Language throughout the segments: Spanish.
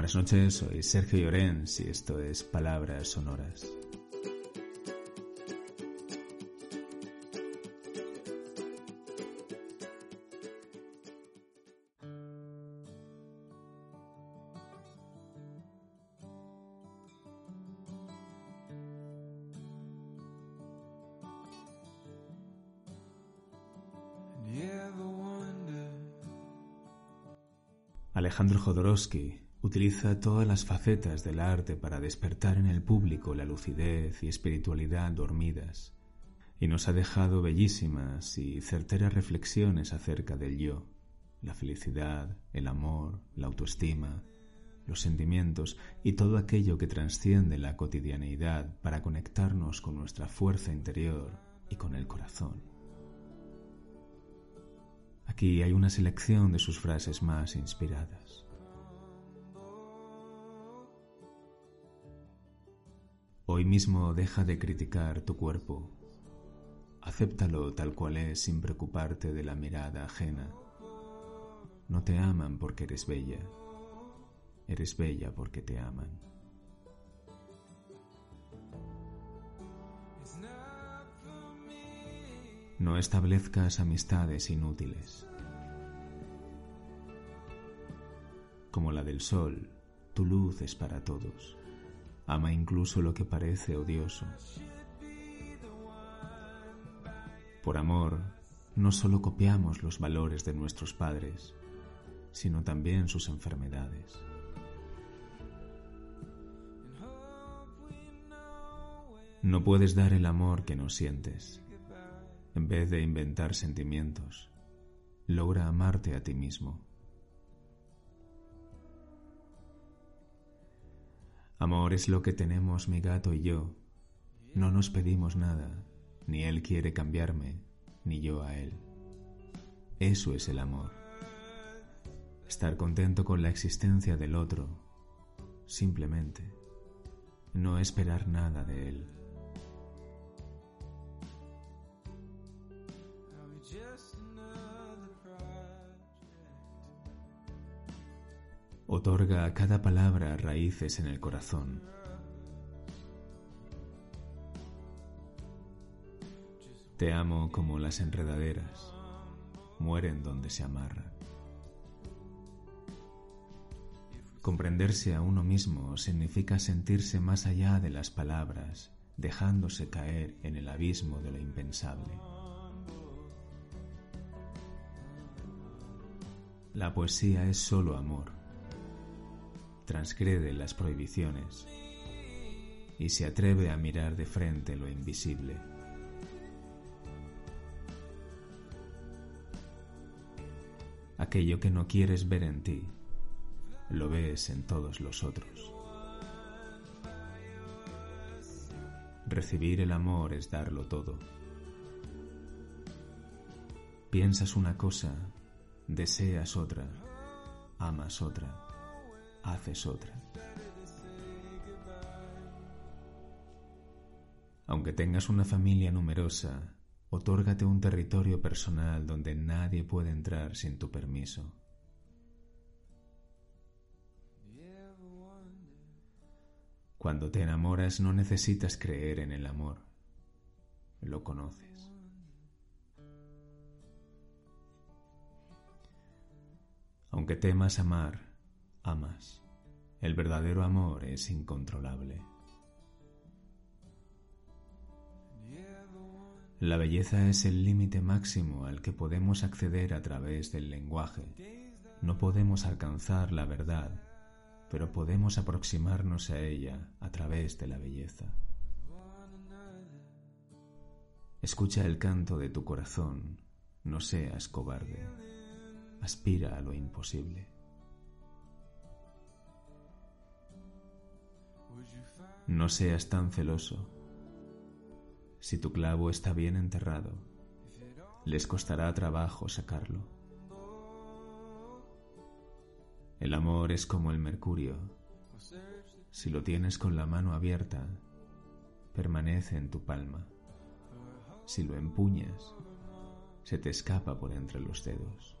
Buenas noches, soy Sergio Llorens y esto es Palabras Sonoras. Alejandro Jodorowsky utiliza todas las facetas del arte para despertar en el público la lucidez y espiritualidad dormidas, y nos ha dejado bellísimas y certeras reflexiones acerca del yo, la felicidad, el amor, la autoestima, los sentimientos y todo aquello que trasciende la cotidianeidad para conectarnos con nuestra fuerza interior y con el corazón. Aquí hay una selección de sus frases más inspiradas. Hoy mismo deja de criticar tu cuerpo. Acéptalo tal cual es sin preocuparte de la mirada ajena. No te aman porque eres bella. Eres bella porque te aman. No establezcas amistades inútiles. Como la del sol, tu luz es para todos. Ama incluso lo que parece odioso. Por amor, no solo copiamos los valores de nuestros padres, sino también sus enfermedades. No puedes dar el amor que no sientes. En vez de inventar sentimientos, logra amarte a ti mismo. Amor es lo que tenemos mi gato y yo. No nos pedimos nada, ni él quiere cambiarme, ni yo a él. Eso es el amor. Estar contento con la existencia del otro, simplemente. No esperar nada de él. Otorga a cada palabra raíces en el corazón. Te amo como las enredaderas, mueren donde se amarran. Comprenderse a uno mismo significa sentirse más allá de las palabras, dejándose caer en el abismo de lo impensable. La poesía es solo amor transgrede las prohibiciones y se atreve a mirar de frente lo invisible. Aquello que no quieres ver en ti, lo ves en todos los otros. Recibir el amor es darlo todo. Piensas una cosa, deseas otra, amas otra haces otra. Aunque tengas una familia numerosa, otórgate un territorio personal donde nadie puede entrar sin tu permiso. Cuando te enamoras no necesitas creer en el amor, lo conoces. Aunque temas amar, amas. El verdadero amor es incontrolable. La belleza es el límite máximo al que podemos acceder a través del lenguaje. No podemos alcanzar la verdad, pero podemos aproximarnos a ella a través de la belleza. Escucha el canto de tu corazón, no seas cobarde, aspira a lo imposible. No seas tan celoso. Si tu clavo está bien enterrado, les costará trabajo sacarlo. El amor es como el mercurio. Si lo tienes con la mano abierta, permanece en tu palma. Si lo empuñas, se te escapa por entre los dedos.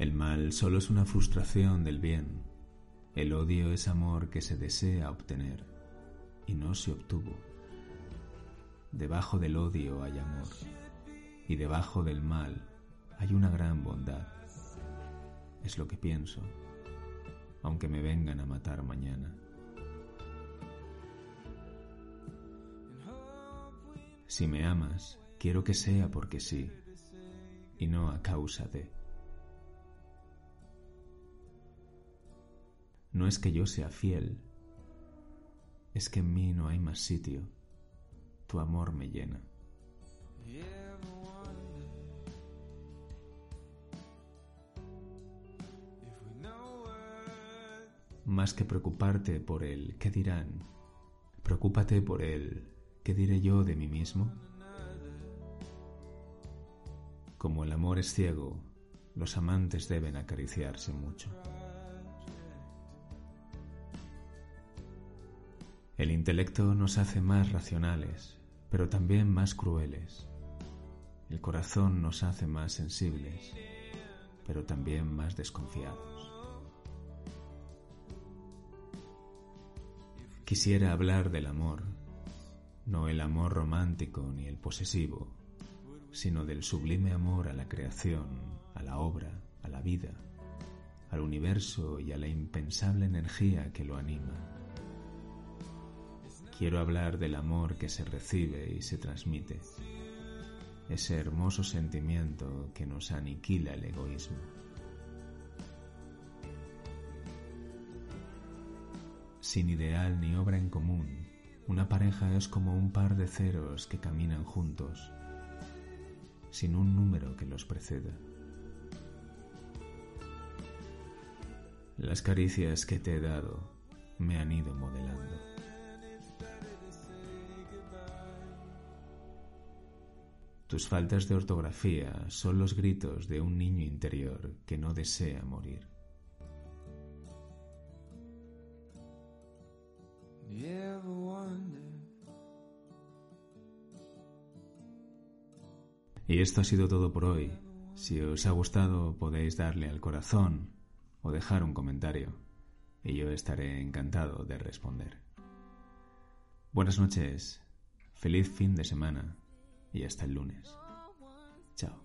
El mal solo es una frustración del bien. El odio es amor que se desea obtener y no se obtuvo. Debajo del odio hay amor y debajo del mal hay una gran bondad. Es lo que pienso, aunque me vengan a matar mañana. Si me amas, quiero que sea porque sí y no a causa de. No es que yo sea fiel, es que en mí no hay más sitio. Tu amor me llena. Más que preocuparte por el qué dirán, preocúpate por el qué diré yo de mí mismo. Como el amor es ciego, los amantes deben acariciarse mucho. El intelecto nos hace más racionales, pero también más crueles. El corazón nos hace más sensibles, pero también más desconfiados. Quisiera hablar del amor, no el amor romántico ni el posesivo, sino del sublime amor a la creación, a la obra, a la vida, al universo y a la impensable energía que lo anima. Quiero hablar del amor que se recibe y se transmite, ese hermoso sentimiento que nos aniquila el egoísmo. Sin ideal ni obra en común, una pareja es como un par de ceros que caminan juntos, sin un número que los preceda. Las caricias que te he dado me han ido modelando. Tus faltas de ortografía son los gritos de un niño interior que no desea morir. Y esto ha sido todo por hoy. Si os ha gustado podéis darle al corazón o dejar un comentario y yo estaré encantado de responder. Buenas noches, feliz fin de semana y hasta el lunes. Chao.